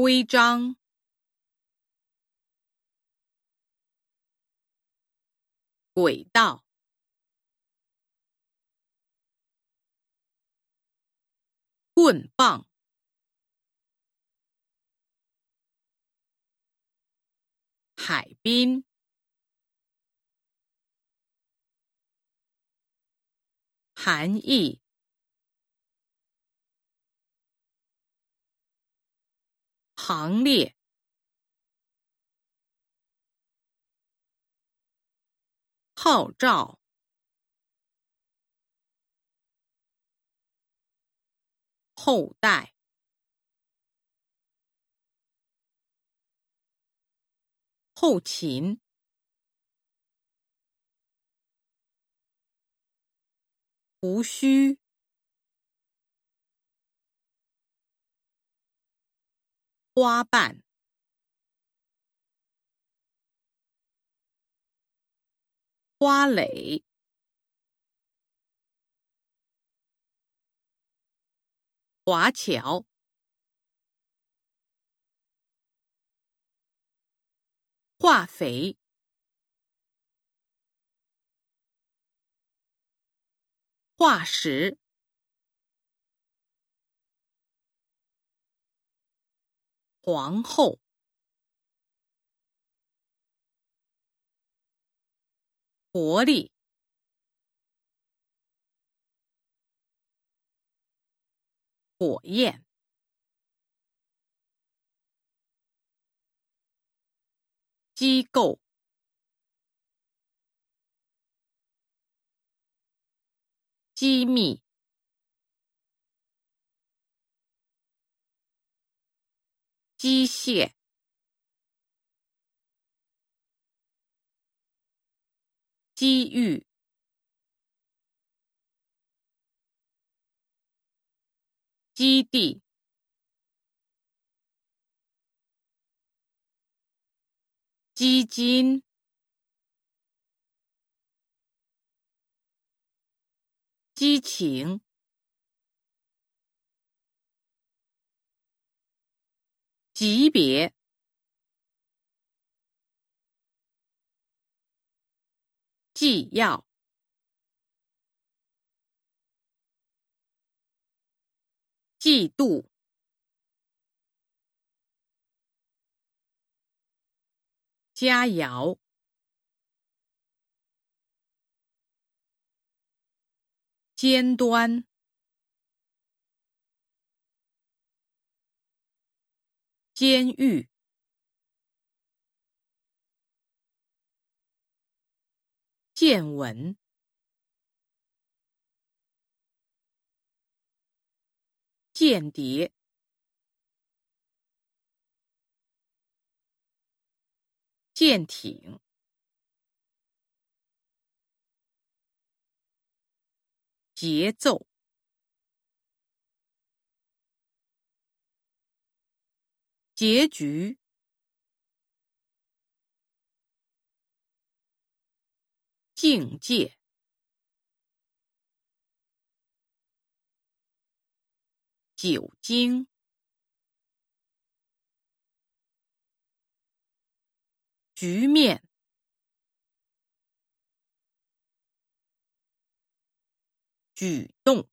规章、轨道、棍棒、海滨、含义。行列，号召，后代，后勤，无需。花瓣，花蕾，华侨，化肥，化石。皇后，活力，火焰，机构，机密。机械，机遇，基地，基金，激情。级别，纪要，季度，佳肴，尖端。监狱，见闻，间谍，舰艇，节奏。结局，境界，酒精，局面，举动。